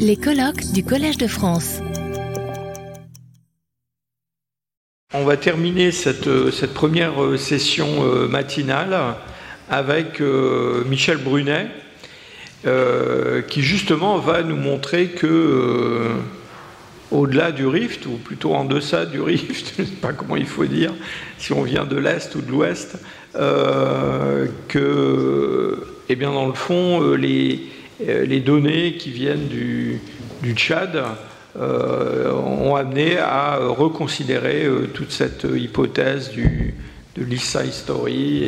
Les colloques du Collège de France. On va terminer cette, euh, première euh, session euh, matinale avec Michel Brunet, qui justement va nous montrer que au-delà du rift, ou plutôt en deçà du rift, je ne sais pas comment il faut dire, si on vient de l'Est ou de l'Ouest, que, eh bien, dans le fond, les, les données qui viennent du, Tchad euh, ont amené à reconsidérer euh, toute cette hypothèse de l'Issa History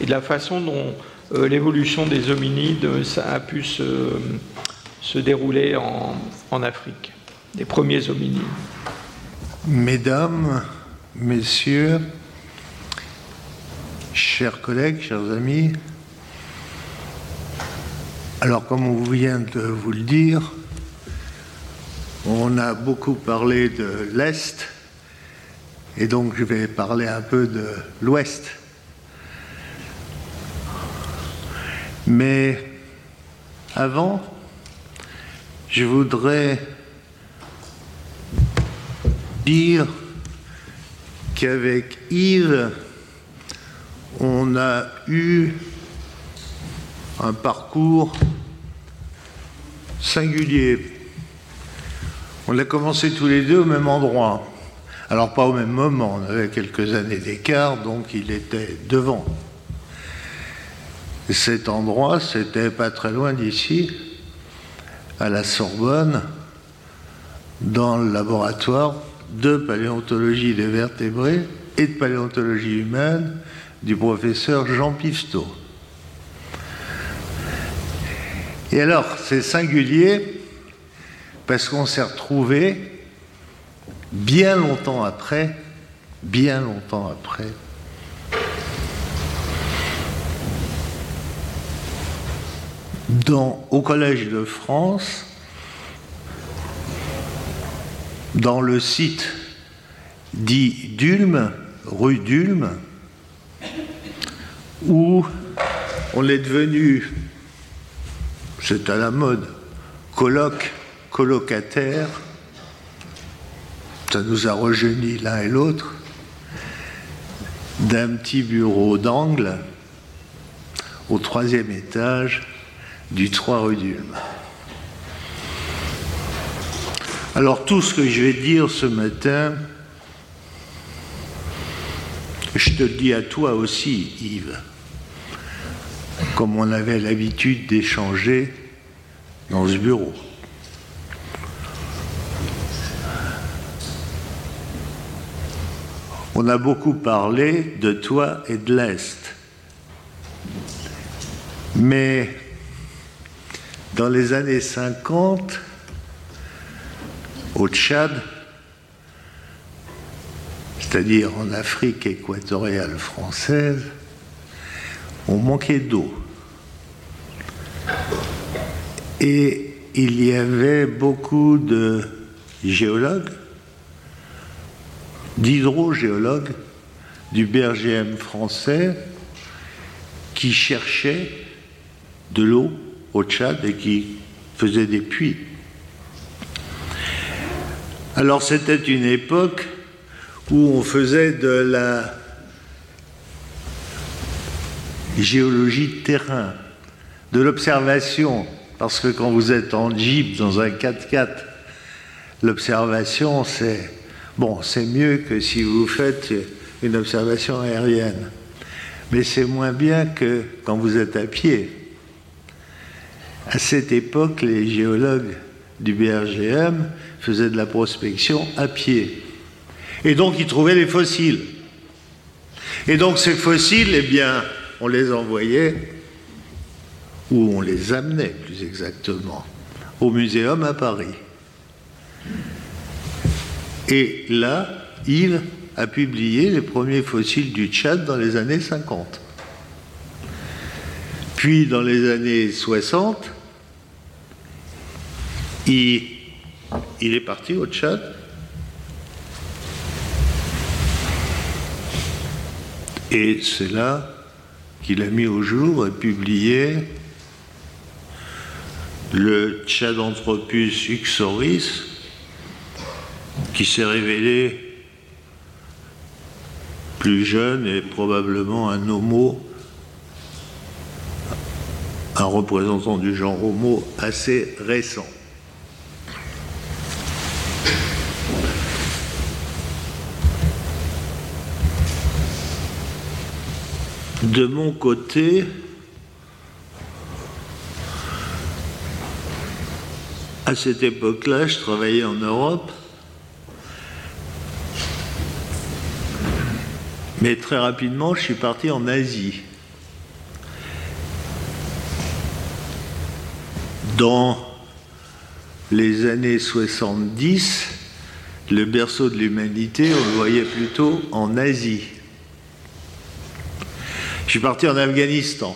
et, de la façon dont euh, l'évolution des hominides a pu se, se dérouler en, en Afrique, des premiers hominides. Mesdames, Messieurs, chers collègues, chers amis, alors comme on vient de vous le dire, on a beaucoup parlé de l'Est, et donc je vais parler un peu de l'Ouest. Mais avant, je voudrais dire qu'avec Yves, on a eu un parcours singulier on a commencé tous les deux au même endroit. Alors pas au même moment, on avait quelques années d'écart, donc il était devant. Et cet endroit, c'était pas très loin d'ici, à la Sorbonne, dans le laboratoire de paléontologie des vertébrés et de paléontologie humaine du professeur Jean Pifteau. Et alors, c'est singulier parce qu'on s'est retrouvé bien longtemps après, bien longtemps après, au Collège de France, dans le site dit d'Ulm, rue d'Ulm, où on est devenu, c'est à la mode, colloque colocataires, ça nous a rejeunis l'un et l'autre, d'un petit bureau d'angle au troisième étage du 3 rue d'Ulm. Alors tout ce que je vais dire ce matin, je te le dis à toi aussi, Yves, comme on avait l'habitude d'échanger dans ce bureau. On a beaucoup parlé de toi et de l'Est. Mais dans les années 50, au Tchad, c'est-à-dire en Afrique équatoriale française, on manquait d'eau. Et il y avait beaucoup de géologues d'hydrogéologues du BRGM français qui cherchaient de l'eau au Tchad et qui faisaient des puits. Alors c'était une époque où on faisait de la géologie de terrain, de l'observation, parce que quand vous êtes en Jeep dans un 4x4, l'observation c'est Bon, c'est mieux que si vous faites une observation aérienne, mais c'est moins bien que quand vous êtes à pied. À cette époque, les géologues du BRGM faisaient de la prospection à pied. Et donc, ils trouvaient les fossiles. Et donc, ces fossiles, eh bien, on les envoyait, ou on les amenait plus exactement, au muséum à Paris. Et là, Yves a publié les premiers fossiles du Tchad dans les années 50. Puis dans les années 60, il, il est parti au Tchad. Et c'est là qu'il a mis au jour et publié le Tchadanthropus uxoris, qui s'est révélé plus jeune et probablement un homo, un représentant du genre homo assez récent. De mon côté, à cette époque-là, je travaillais en Europe, mais très rapidement, je suis parti en Asie. Dans les années 70, le berceau de l'humanité, on le voyait plutôt en Asie. Je suis parti en Afghanistan.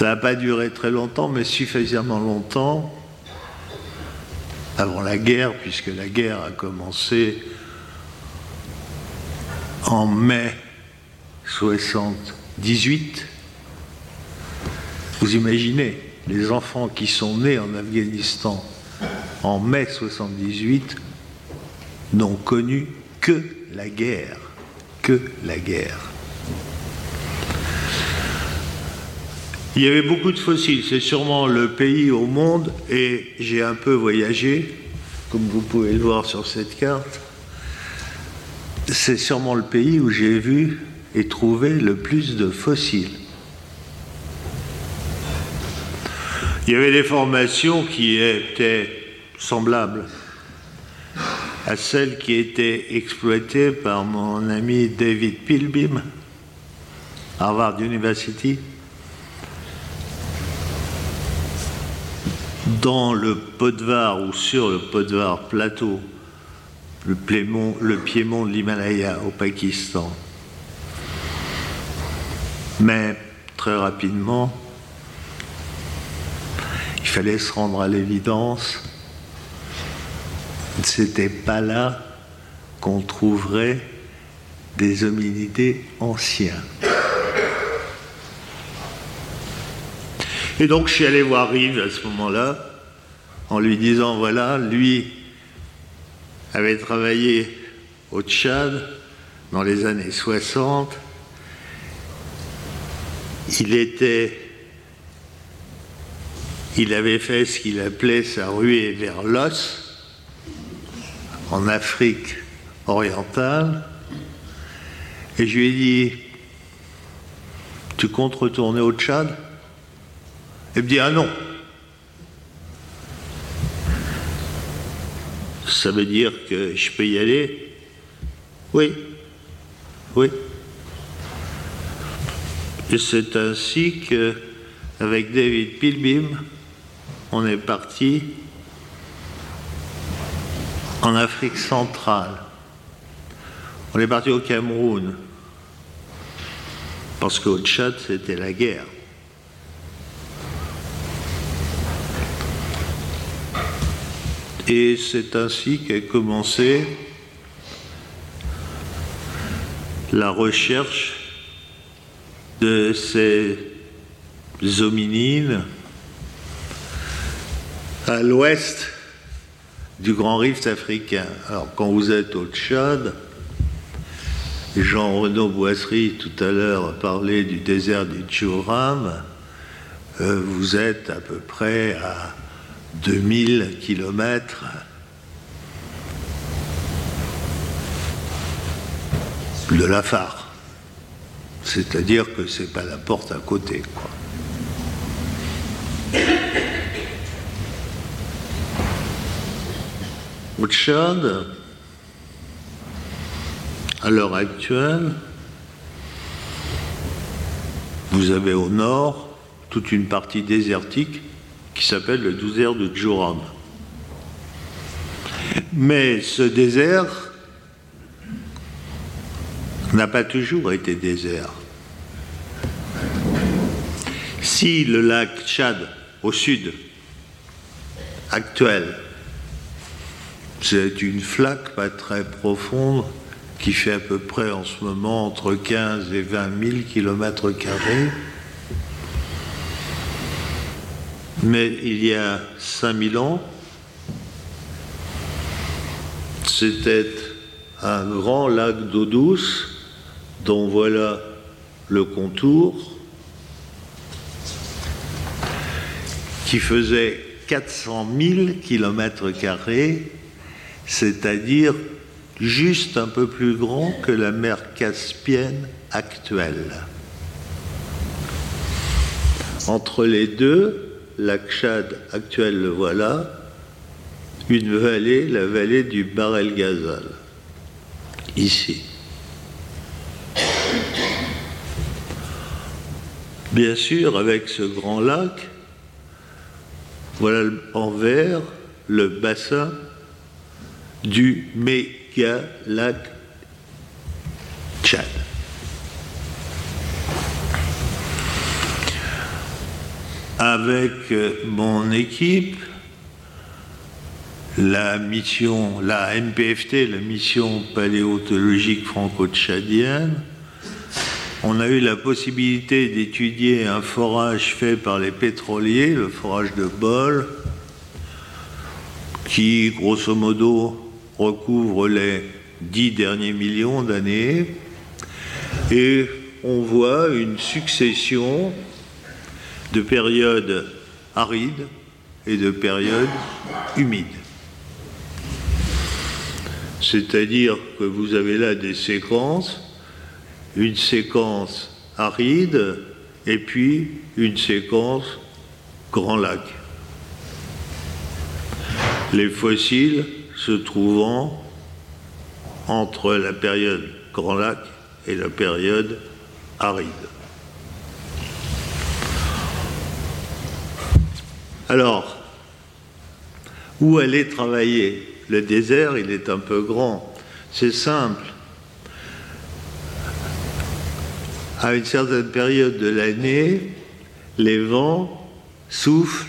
Ça n'a pas duré très longtemps, mais suffisamment longtemps avant la guerre, puisque la guerre a commencé en mai 78. Vous imaginez, les enfants qui sont nés en Afghanistan en mai 78 n'ont connu que la guerre que la guerre. Il y avait beaucoup de fossiles, c'est sûrement le pays au monde, et j'ai un peu voyagé, comme vous pouvez le voir sur cette carte, c'est sûrement le pays où j'ai vu et trouvé le plus de fossiles. Il y avait des formations qui étaient semblables à celle qui était exploitée par mon ami David Pilbeam, Harvard University, dans le Podvar ou sur le Podvar plateau, le, le piémont de l'Himalaya au Pakistan. Mais très rapidement, il fallait se rendre à l'évidence c'était pas là qu'on trouverait des hominidés anciens. Et donc je suis allé voir Rive à ce moment-là, en lui disant, voilà, lui avait travaillé au Tchad dans les années 60, il était, il avait fait ce qu'il appelait sa ruée vers l'os, en Afrique orientale. Et je lui ai dit, tu comptes retourner au Tchad? Il me dit, ah non. Ça veut dire que je peux y aller? Oui, oui. Et c'est ainsi que, avec David Pilbeam, on est parti en Afrique centrale. On est parti au Cameroun, parce qu'au Tchad, c'était la guerre. Et c'est ainsi qu'a commencé la recherche de ces hominines à l'ouest du grand rift africain. Alors, quand vous êtes au Tchad, Jean-Renaud Boisserie, tout à l'heure, parlé du désert du Tchouram. Euh, vous êtes à peu près à 2000 kilomètres de la phare. C'est-à-dire que c'est pas la porte à côté, quoi. Au Tchad, à l'heure actuelle, vous avez au nord toute une partie désertique qui s'appelle le désert de Djoram. Mais ce désert n'a pas toujours été désert. Si le lac Tchad au sud actuel c'est une flaque pas très profonde qui fait à peu près en ce moment entre 15 et 20 000 km carrés. Mais il y a 5000 ans, c'était un grand lac d'eau douce dont voilà le contour qui faisait 400 000 km, c'est-à-dire juste un peu plus grand que la mer Caspienne actuelle. Entre les deux, lac Chad actuel le voilà, une vallée, la vallée du Barel Gazal, ici. Bien sûr, avec ce grand lac, voilà en vert le bassin du méga lac Tchad. Avec mon équipe, la mission, la MPFT, la mission paléontologique franco-tchadienne, on a eu la possibilité d'étudier un forage fait par les pétroliers, le forage de Bol, qui, grosso modo, recouvre les dix derniers millions d'années. Et on voit une succession de périodes arides et de périodes humides. C'est-à-dire que vous avez là des séquences une séquence aride et puis une séquence grand lac. Les fossiles se trouvant entre la période grand lac et la période aride. Alors, où aller travailler? Le désert, il est un peu grand. C'est simple. à une certaine période de l'année, les vents soufflent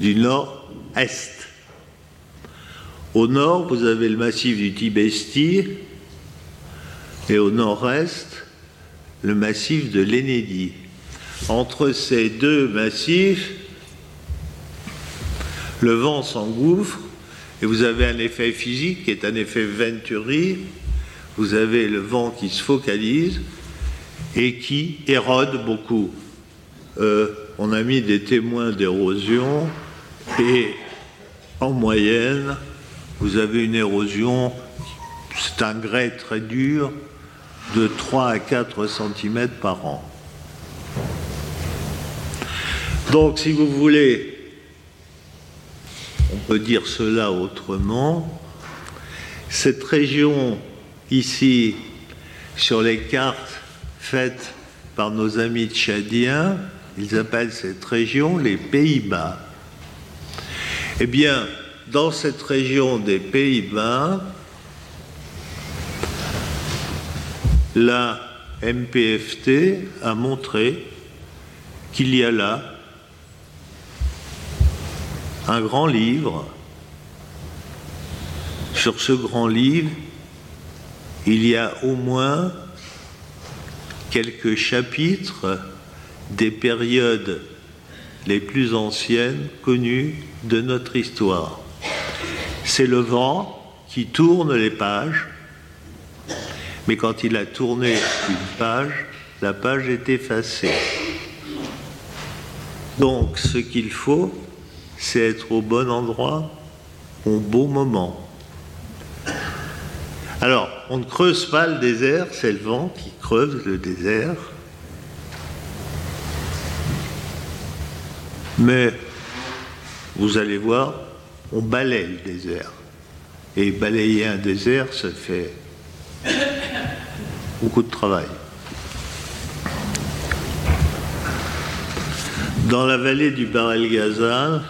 du nord-est. Au nord, vous avez le massif du Tibesti et au nord-est, le massif de l'Ennédi. Entre ces deux massifs, le vent s'engouffre et vous avez un effet physique qui est un effet Venturi. Vous avez le vent qui se focalise et qui érode beaucoup. Euh, on a mis des témoins d'érosion et en moyenne, vous avez une érosion, c'est un grès très dur, de 3 à 4 cm par an. Donc, si vous voulez, on peut dire cela autrement, cette région ici, sur les cartes, faite par nos amis tchadiens, ils appellent cette région les Pays-Bas. Eh bien, dans cette région des Pays-Bas, la MPFT a montré qu'il y a là un grand livre. Sur ce grand livre, il y a au moins quelques chapitres des périodes les plus anciennes connues de notre histoire. C'est le vent qui tourne les pages, mais quand il a tourné une page, la page est effacée. Donc ce qu'il faut, c'est être au bon endroit au bon moment. Alors, on ne creuse pas le désert, c'est le vent qui creuse le désert. Mais vous allez voir, on balaye le désert. Et balayer un désert, ça fait beaucoup de travail. Dans la vallée du Barel Gazal,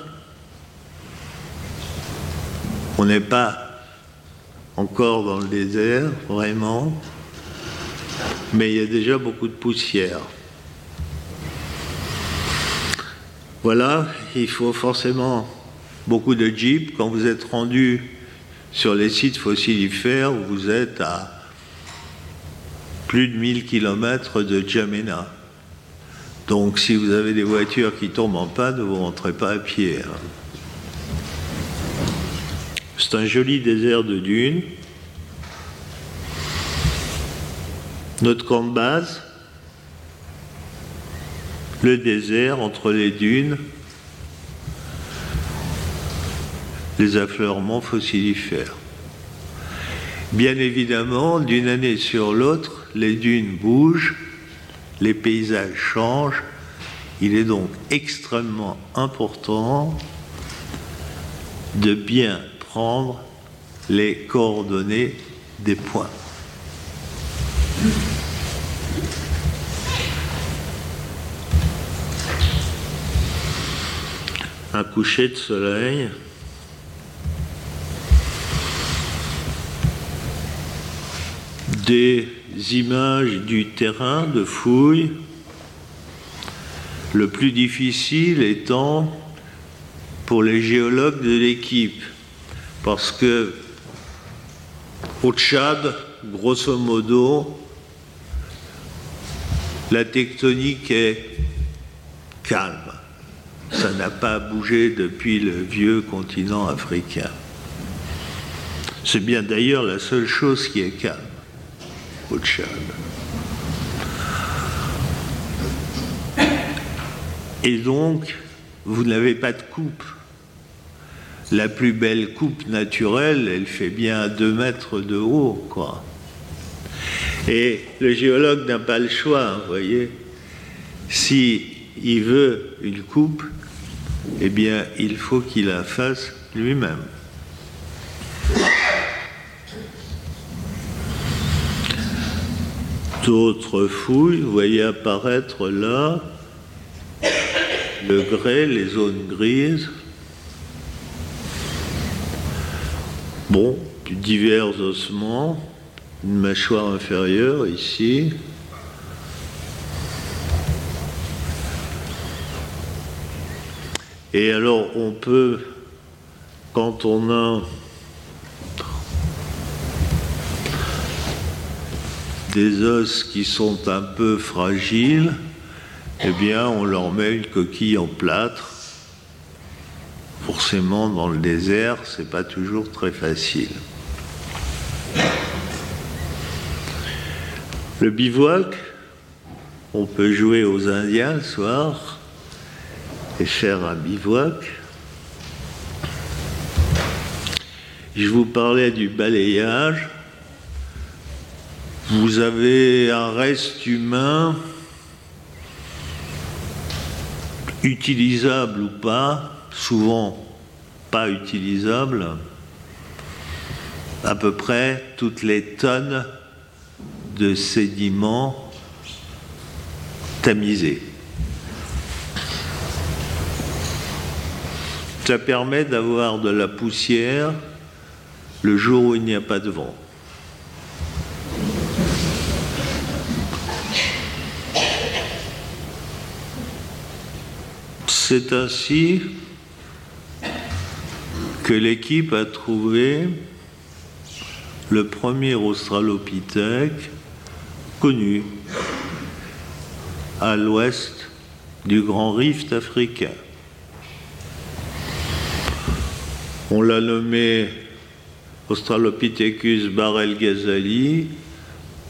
on n'est pas encore dans le désert, vraiment, mais il y a déjà beaucoup de poussière. Voilà, il faut forcément beaucoup de jeeps. Quand vous êtes rendu sur les sites fossilifères, vous êtes à plus de 1000 km de Djamena. Donc si vous avez des voitures qui tombent en panne, vous ne rentrez pas à pied. Hein. C'est un joli désert de dunes. Notre camp de base, le désert entre les dunes, les affleurements fossilifères. Bien évidemment, d'une année sur l'autre, les dunes bougent, les paysages changent. Il est donc extrêmement important de bien prendre les coordonnées des points. Un coucher de soleil. Des images du terrain de fouille, le plus difficile étant pour les géologues de l'équipe parce que au Tchad, grosso modo, la tectonique est calme. Ça n'a pas bougé depuis le vieux continent africain. C'est bien d'ailleurs la seule chose qui est calme au Tchad. Et donc, vous n'avez pas de coupe la plus belle coupe naturelle, elle fait bien 2 mètres de haut, quoi. Et le géologue n'a pas le choix, vous voyez. Si il veut une coupe, eh bien, il faut qu'il la fasse lui-même. D'autres fouilles, vous voyez apparaître là le grès, les zones grises, Bon, divers ossements, une mâchoire inférieure ici. Et alors on peut, quand on a des os qui sont un peu fragiles, eh bien on leur met une coquille en plâtre forcément dans le désert, c'est pas toujours très facile. Le bivouac, on peut jouer aux Indiens le soir et faire un bivouac. Je vous parlais du balayage. Vous avez un reste humain, utilisable ou pas, souvent pas utilisable, à peu près toutes les tonnes de sédiments tamisés. Ça permet d'avoir de la poussière le jour où il n'y a pas de vent. C'est ainsi l'équipe a trouvé le premier australopithèque connu à l'ouest du grand rift africain. On l'a nommé Australopithecus Barel Ghazali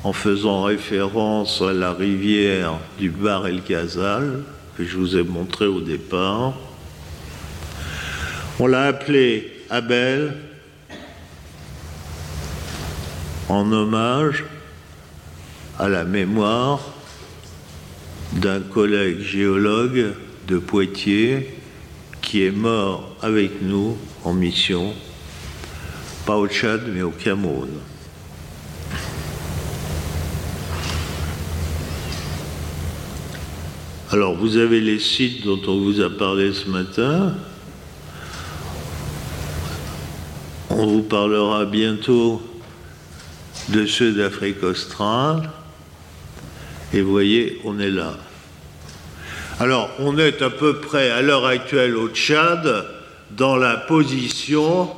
en faisant référence à la rivière du Bar el Ghazal que je vous ai montré au départ. On l'a appelé Abel en hommage à la mémoire d'un collègue géologue de Poitiers qui est mort avec nous en mission, pas au Tchad mais au Cameroun. Alors vous avez les sites dont on vous a parlé ce matin, On vous parlera bientôt de ceux d'Afrique australe. Et vous voyez, on est là. Alors, on est à peu près à l'heure actuelle au Tchad dans la position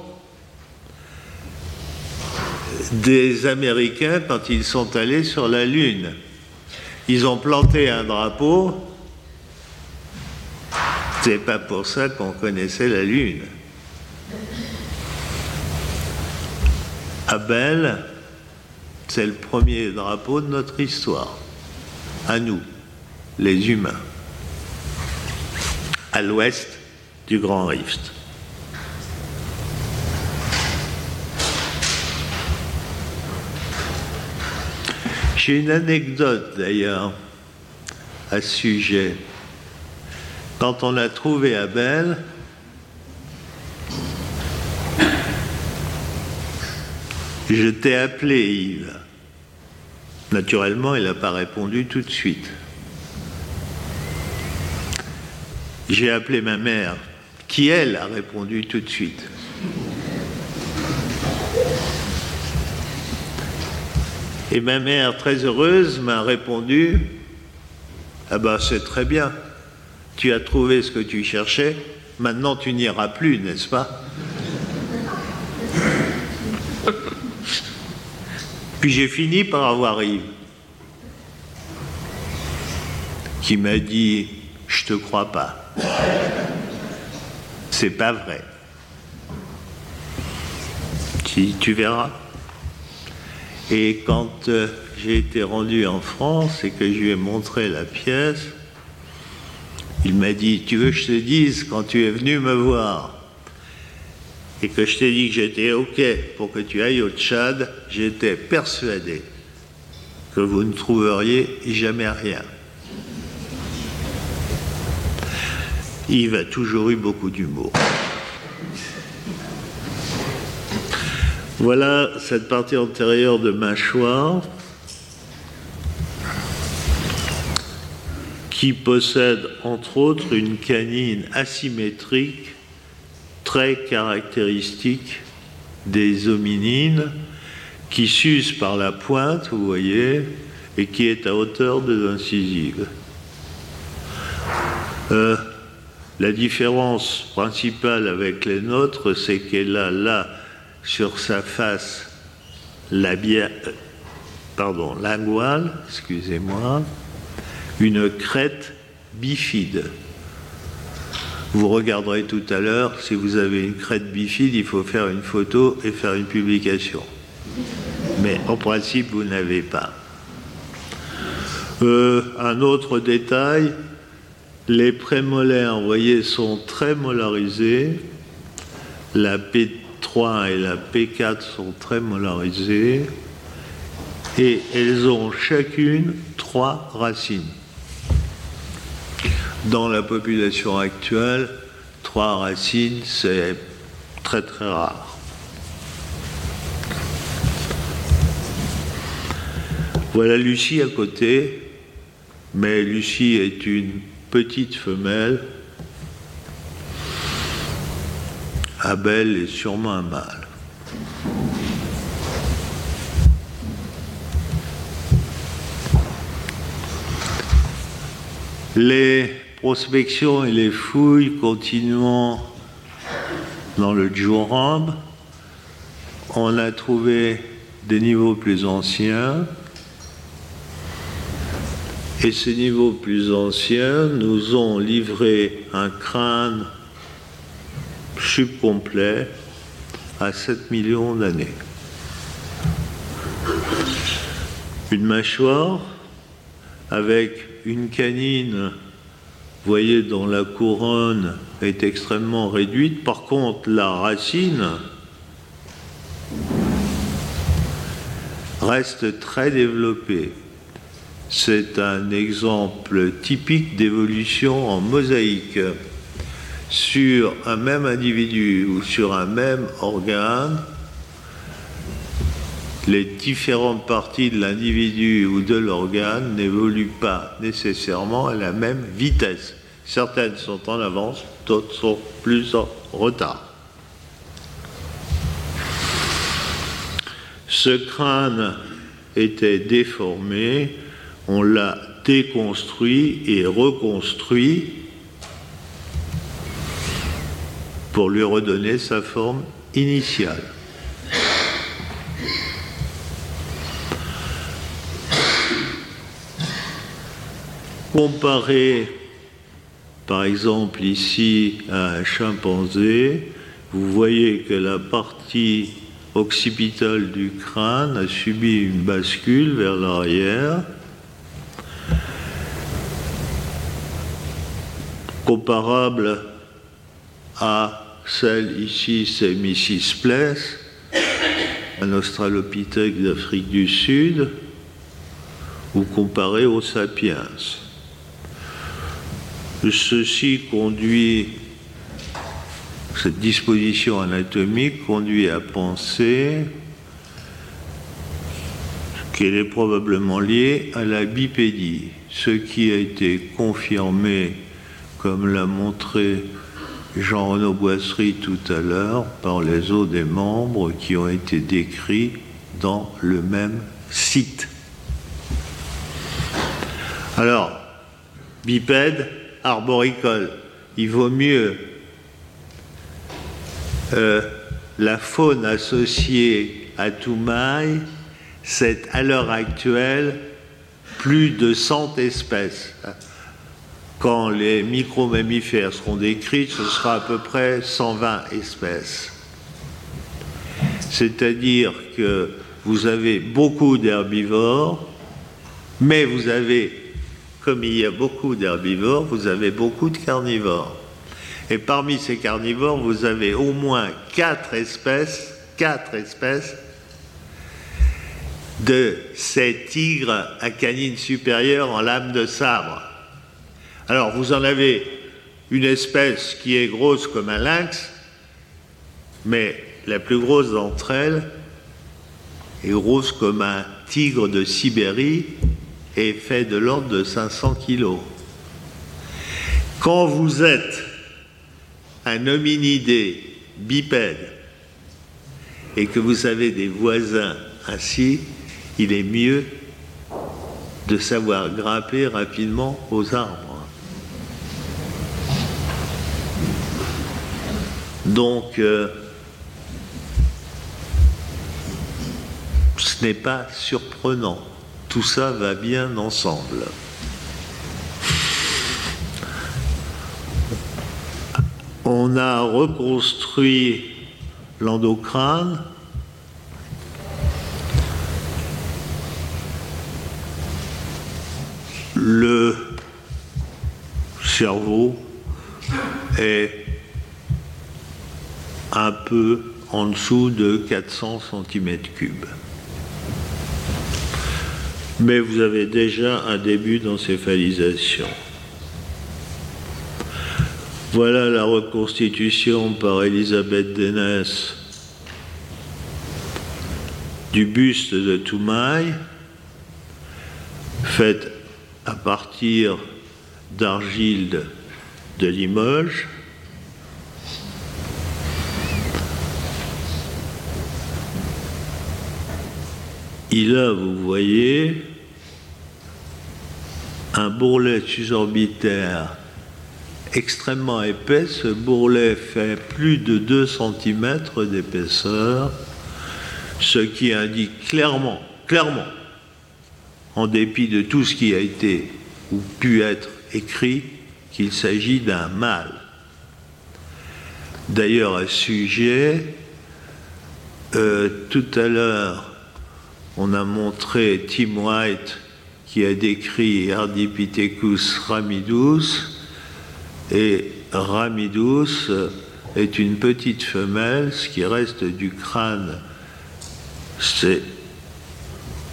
des Américains quand ils sont allés sur la Lune. Ils ont planté un drapeau C'est pas pour ça qu'on connaissait la Lune. Abel, c'est le premier drapeau de notre histoire, à nous, les humains, à l'ouest du Grand Rift. J'ai une anecdote d'ailleurs à ce sujet. Quand on a trouvé Abel, je t'ai appelé Yves. Naturellement, il n'a pas répondu tout de suite. J'ai appelé ma mère, qui elle a répondu tout de suite. Et ma mère, très heureuse, m'a répondu Ah ben, c'est très bien, tu as trouvé ce que tu cherchais, maintenant tu n'iras plus, n'est-ce pas? Puis j'ai fini par avoir Yves, qui m'a dit Je te crois pas. C'est pas vrai. Tu, verras. Et quand euh, j'ai été rendu en France et que je lui ai montré la pièce, il m'a dit Tu veux que je te dise, quand tu es venu me voir? Et que je t'ai dit que j'étais OK pour que tu ailles au Tchad, j'étais persuadé que vous ne trouveriez jamais rien. Yves a toujours eu beaucoup d'humour. Voilà cette partie antérieure de mâchoire qui possède entre autres une canine asymétrique très caractéristique des hominines qui s'use par la pointe, vous voyez, et qui est à hauteur des incisives. Euh, la différence principale avec les nôtres, c'est qu'elle a là, sur sa face, la bien, pardon, excusez-moi, une crête bifide. Vous regarderez tout à l'heure, si vous avez une crête bifide, il faut faire une photo et faire une publication. Mais en principe, vous n'avez pas. Euh, un autre détail, les prémolaires, vous voyez, sont très molarisés. La P3 et la P4 sont très molarisées. Et elles ont chacune trois racines. Dans la population actuelle, trois racines, c'est très très rare. Voilà Lucie à côté, mais Lucie est une petite femelle. Abel est sûrement un mâle. Les prospections et les fouilles continuant dans le Djurand, on a trouvé des niveaux plus anciens. Et ces niveaux plus anciens nous ont livré un crâne subcomplet à 7 millions d'années. Une mâchoire avec une canine, vous voyez, dont la couronne est extrêmement réduite. Par contre, la racine reste très développée. C'est un exemple typique d'évolution en mosaïque. Sur un même individu ou sur un même organe, les différentes parties de l'individu ou de l'organe n'évoluent pas nécessairement à la même vitesse. Certaines sont en avance, d'autres sont plus en retard. Ce crâne était déformé, on l'a déconstruit et reconstruit pour lui redonner sa forme initiale. Comparer par exemple ici un chimpanzé, vous voyez que la partie occipitale du crâne a subi une bascule vers l'arrière, comparable à celle ici, c'est Mrs. Un australopithèque d'Afrique du Sud, ou comparé aux sapiens. Ceci conduit, cette disposition anatomique conduit à penser qu'elle est probablement liée à la bipédie, ce qui a été confirmé, comme l'a montré Jean-Renaud Boisserie tout à l'heure, par les os des membres qui ont été décrits dans le même site. Alors, bipède, arboricole. Il vaut mieux euh, la faune associée à Toumaï, c'est à l'heure actuelle plus de 100 espèces. Quand les micromammifères seront décrits, ce sera à peu près 120 espèces. C'est-à-dire que vous avez beaucoup d'herbivores, mais vous avez comme il y a beaucoup d'herbivores, vous avez beaucoup de carnivores. Et parmi ces carnivores, vous avez au moins quatre espèces, quatre espèces de ces tigres à canines supérieures en lame de sabre. Alors, vous en avez une espèce qui est grosse comme un lynx, mais la plus grosse d'entre elles est grosse comme un tigre de Sibérie est fait de l'ordre de 500 kilos. Quand vous êtes un hominidé bipède et que vous avez des voisins ainsi, il est mieux de savoir grimper rapidement aux arbres. Donc, euh, ce n'est pas surprenant tout ça va bien ensemble. On a reconstruit l'endocrâne. Le cerveau est un peu en dessous de 400 cm3 mais vous avez déjà un début d'encéphalisation. Voilà la reconstitution par Elisabeth Denès du buste de Toumaï, faite à partir d'argile de Limoges. Il a, vous voyez, un bourrelet susorbitaire extrêmement épais. Ce bourrelet fait plus de 2 cm d'épaisseur, ce qui indique clairement, clairement, en dépit de tout ce qui a été ou pu être écrit, qu'il s'agit d'un mâle. D'ailleurs, à ce sujet, euh, tout à l'heure, on a montré Tim White qui a décrit Ardipithecus ramidus. Et ramidus est une petite femelle, ce qui reste du crâne, c'est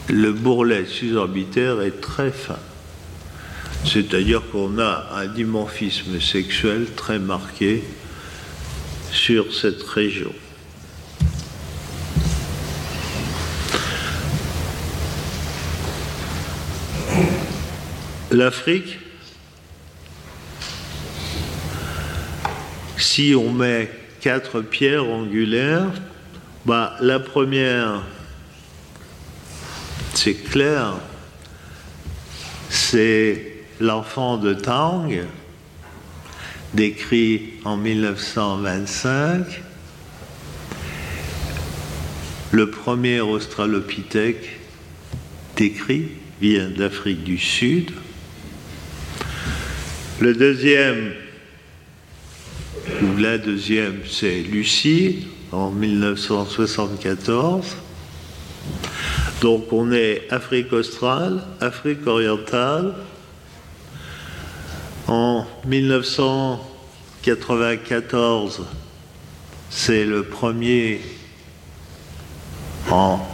le bourrelet susorbitaire est très fin. C'est-à-dire qu'on a un dimorphisme sexuel très marqué sur cette région. L'Afrique, si on met quatre pierres angulaires, bah, la première, c'est clair, c'est l'enfant de Tang, décrit en 1925, le premier australopithèque décrit vient d'Afrique du Sud. Le deuxième, ou la deuxième, c'est Lucie en 1974. Donc on est Afrique australe, Afrique orientale. En 1994, c'est le premier en,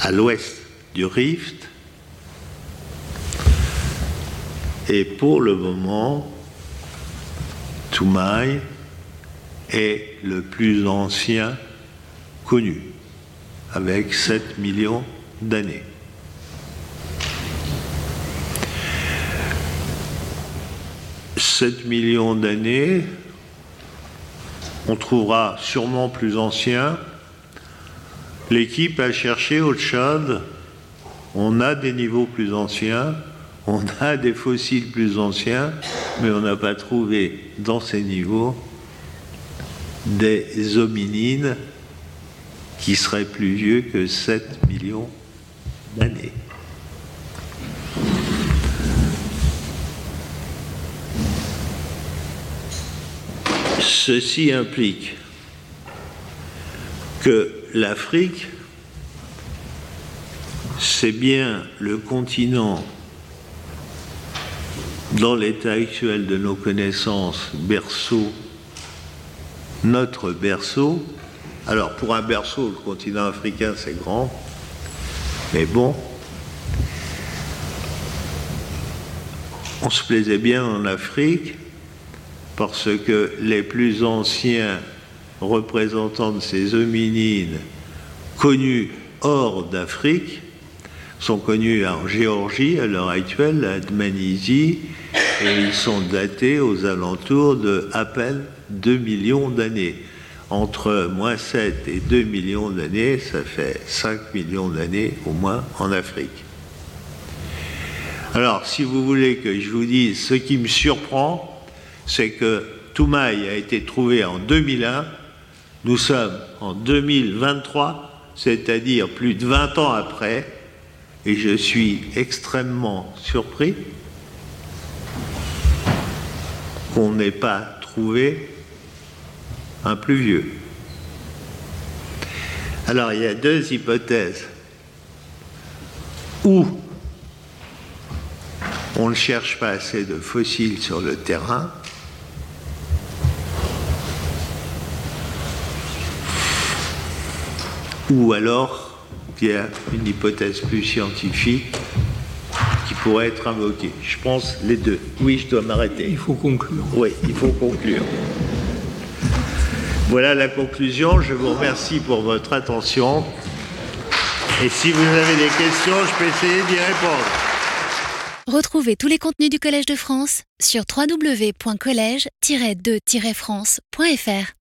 à l'ouest du Rift. Et pour le moment, Toumaï est le plus ancien connu, avec 7 millions d'années. « 7 millions d'années, on trouvera sûrement plus ancien. L'équipe a cherché au Tchad, on a des niveaux plus anciens, on a des fossiles plus anciens, mais on n'a pas trouvé dans ces niveaux des hominines qui seraient plus vieux que 7 millions d'années. Ceci implique que l'Afrique, c'est bien le continent dans l'état actuel de nos connaissances, berceau, notre berceau. Alors pour un berceau, le continent africain, c'est grand, mais bon, on se plaisait bien en Afrique parce que les plus anciens représentants de ces hominines connus hors d'Afrique sont connus en Géorgie à l'heure actuelle, à Dmanisi, et ils sont datés aux alentours de à peine 2 millions d'années. Entre moins 7 et 2 millions d'années, ça fait 5 millions d'années au moins en Afrique. Alors, si vous voulez que je vous dise ce qui me surprend, c'est que Toumaï a été trouvé en 2001, nous sommes en 2023, c'est-à-dire plus de 20 ans après, et je suis extrêmement surpris qu'on n'ait pas trouvé un plus vieux. Alors il y a deux hypothèses. Ou on ne cherche pas assez de fossiles sur le terrain, ou alors il y a une hypothèse plus scientifique qui pourrait être invoquée. Je pense les deux. Oui, je dois m'arrêter. Il faut conclure. Oui, il faut conclure. Voilà la conclusion. Je vous remercie pour votre attention. Et si vous avez des questions, je peux essayer d'y répondre. Retrouvez tous les contenus du Collège de France sur www.colège-2-france.fr.